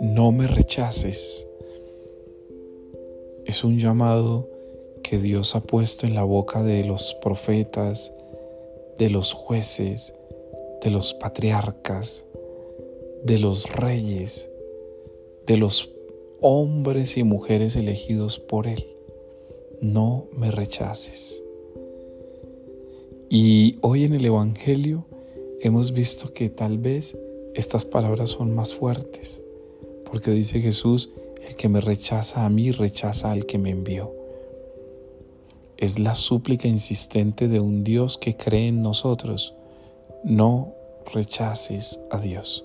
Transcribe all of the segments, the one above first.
No me rechaces. Es un llamado que Dios ha puesto en la boca de los profetas, de los jueces, de los patriarcas, de los reyes, de los hombres y mujeres elegidos por Él. No me rechaces. Y hoy en el Evangelio hemos visto que tal vez estas palabras son más fuertes, porque dice Jesús, el que me rechaza a mí rechaza al que me envió. Es la súplica insistente de un Dios que cree en nosotros. No rechaces a Dios.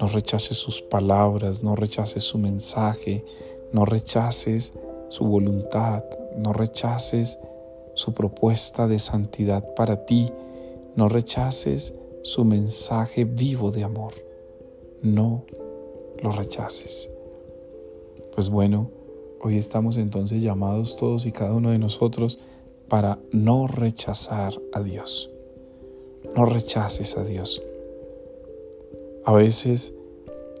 No rechaces sus palabras, no rechaces su mensaje, no rechaces su voluntad, no rechaces su propuesta de santidad para ti, no rechaces su mensaje vivo de amor. No lo rechaces. Pues bueno, hoy estamos entonces llamados todos y cada uno de nosotros para no rechazar a Dios. No rechaces a Dios. A veces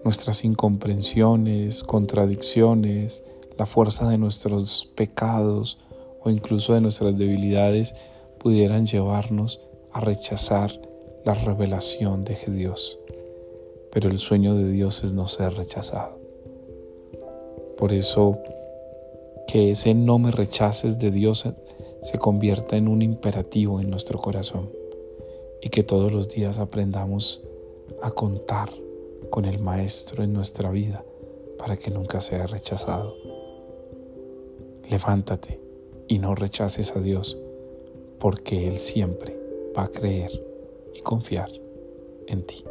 nuestras incomprensiones, contradicciones, la fuerza de nuestros pecados o incluso de nuestras debilidades pudieran llevarnos a rechazar la revelación de Dios. Pero el sueño de Dios es no ser rechazado. Por eso, que ese no me rechaces de Dios se convierta en un imperativo en nuestro corazón y que todos los días aprendamos a contar con el Maestro en nuestra vida para que nunca sea rechazado. Levántate y no rechaces a Dios, porque Él siempre va a creer y confiar en ti.